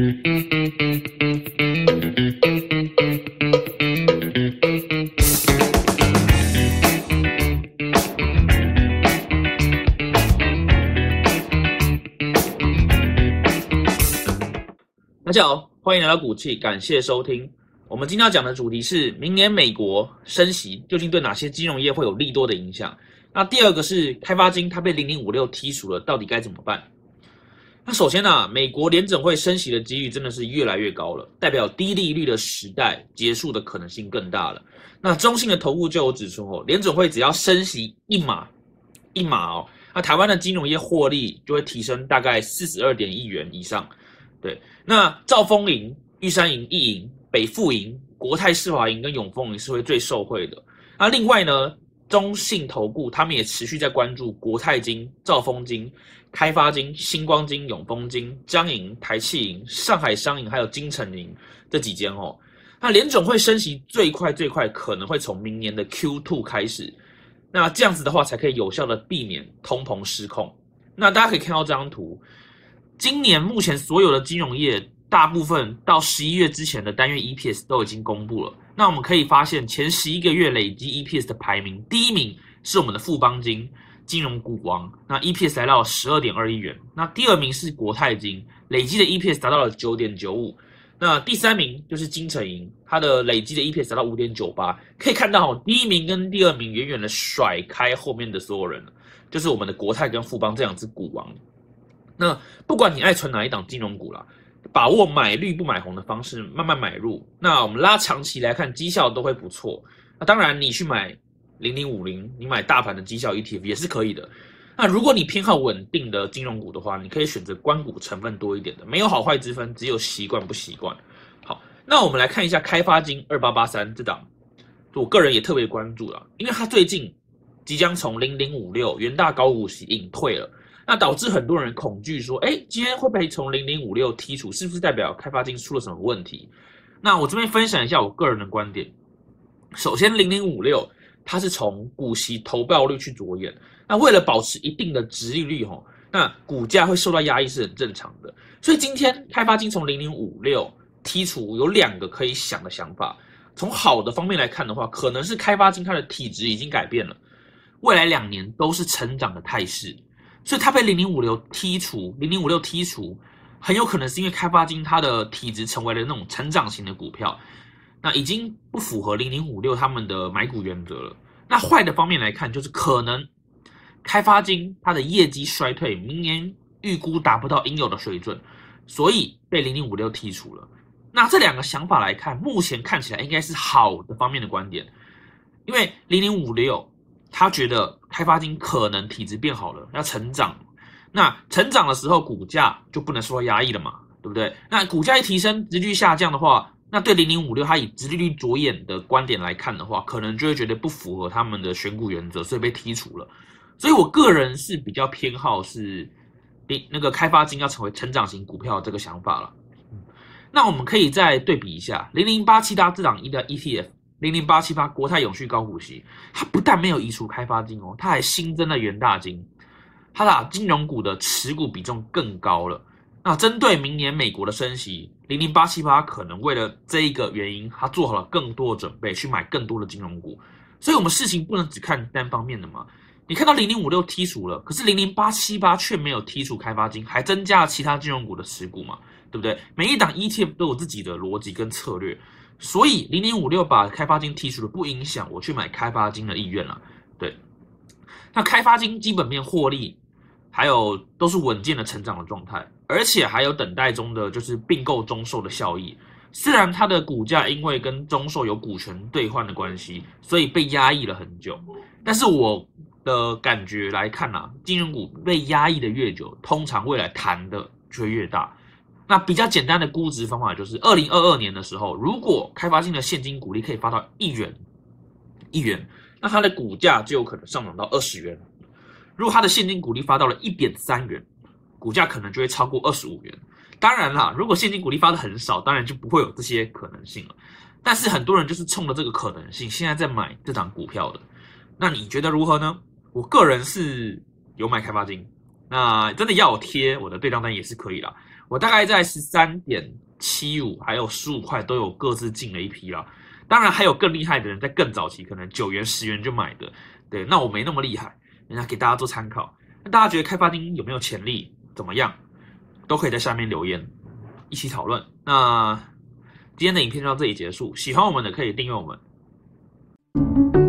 大家好，欢迎来到股气，感谢收听。我们今天要讲的主题是明年美国升息究竟对哪些金融业会有利多的影响？那第二个是开发金它被零零五六剔除了，到底该怎么办？那首先呢，美国联准会升息的几率真的是越来越高了，代表低利率的时代结束的可能性更大了。那中信的投顾就有指出哦，联准会只要升息一码一码哦，那台湾的金融业获利就会提升大概四十二点亿元以上。对，那兆丰银、玉山银、易银、北富银、国泰世华银跟永丰银是会最受惠的。那另外呢，中信投顾他们也持续在关注国泰金、兆丰金、开发金、星光金、永丰金、江银、台气银、上海商银还有金城银这几间哦。那联总会升息最快最快可能会从明年的 Q two 开始，那这样子的话才可以有效的避免通膨失控。那大家可以看到这张图。今年目前所有的金融业，大部分到十一月之前的单月 EPS 都已经公布了。那我们可以发现，前十一个月累积 EPS 的排名，第一名是我们的富邦金金融股王，那 EPS 来到十二点二亿元。那第二名是国泰金，累积的 EPS 达到了九点九五。那第三名就是金城银，它的累积的 EPS 达到五点九八。可以看到，第一名跟第二名远远的甩开后面的所有人，就是我们的国泰跟富邦这两只股王。那不管你爱存哪一档金融股啦，把握买绿不买红的方式，慢慢买入。那我们拉长期来看，绩效都会不错。那当然，你去买零零五零，你买大盘的绩效 ETF 也是可以的。那如果你偏好稳定的金融股的话，你可以选择关股成分多一点的，没有好坏之分，只有习惯不习惯。好，那我们来看一下开发金二八八三这档，我个人也特别关注了，因为它最近即将从零零五六元大高股息隐退了。那导致很多人恐惧说，哎，今天会不会从零零五六剔除？是不是代表开发金出了什么问题？那我这边分享一下我个人的观点。首先，零零五六它是从股息投报率去着眼，那为了保持一定的值利率，吼，那股价会受到压抑是很正常的。所以今天开发金从零零五六剔除，有两个可以想的想法。从好的方面来看的话，可能是开发金它的体质已经改变了，未来两年都是成长的态势。所以它被零零五六剔除，零零五六剔除，很有可能是因为开发金它的体质成为了那种成长型的股票，那已经不符合零零五六他们的买股原则了。那坏的方面来看，就是可能开发金它的业绩衰退，明年预估达不到应有的水准，所以被零零五六剔除了。那这两个想法来看，目前看起来应该是好的方面的观点，因为零零五六。他觉得开发金可能体质变好了，要成长，那成长的时候股价就不能受到压抑了嘛，对不对？那股价一提升，直率下降的话，那对零零五六它以直利率着眼的观点来看的话，可能就会觉得不符合他们的选股原则，所以被剔除了。所以我个人是比较偏好是，比那个开发金要成为成长型股票这个想法了。那我们可以再对比一下零零八七大这档一的 ETF。零零八七八国泰永续高股息，它不但没有移除开发金哦，它还新增了元大金，它的金融股的持股比重更高了。那针对明年美国的升息，零零八七八可能为了这一个原因，它做好了更多的准备，去买更多的金融股。所以，我们事情不能只看单方面的嘛。你看到零零五六剔除了，可是零零八七八却没有剔除开发金，还增加了其他金融股的持股嘛？对不对？每一档 ETF 都有自己的逻辑跟策略。所以零零五六把开发金剔除了，不影响我去买开发金的意愿了。对，那开发金基本面获利，还有都是稳健的成长的状态，而且还有等待中的就是并购中售的效益。虽然它的股价因为跟中售有股权兑换的关系，所以被压抑了很久。但是我的感觉来看啊，金融股被压抑的越久，通常未来弹的就越大。那比较简单的估值方法就是，二零二二年的时候，如果开发金的现金股利可以发到一元，一元，那它的股价就有可能上涨到二十元。如果它的现金股利发到了一点三元，股价可能就会超过二十五元。当然啦，如果现金股利发的很少，当然就不会有这些可能性了。但是很多人就是冲着这个可能性，现在在买这档股票的。那你觉得如何呢？我个人是有买开发金，那真的要贴我的对账单也是可以啦。我大概在十三点七五还有十五块都有各自进了一批啦。当然还有更厉害的人在更早期，可能九元十元就买的。对，那我没那么厉害，人家给大家做参考。那大家觉得开发金有没有潜力？怎么样？都可以在下面留言，一起讨论。那今天的影片就到这里结束。喜欢我们的可以订阅我们。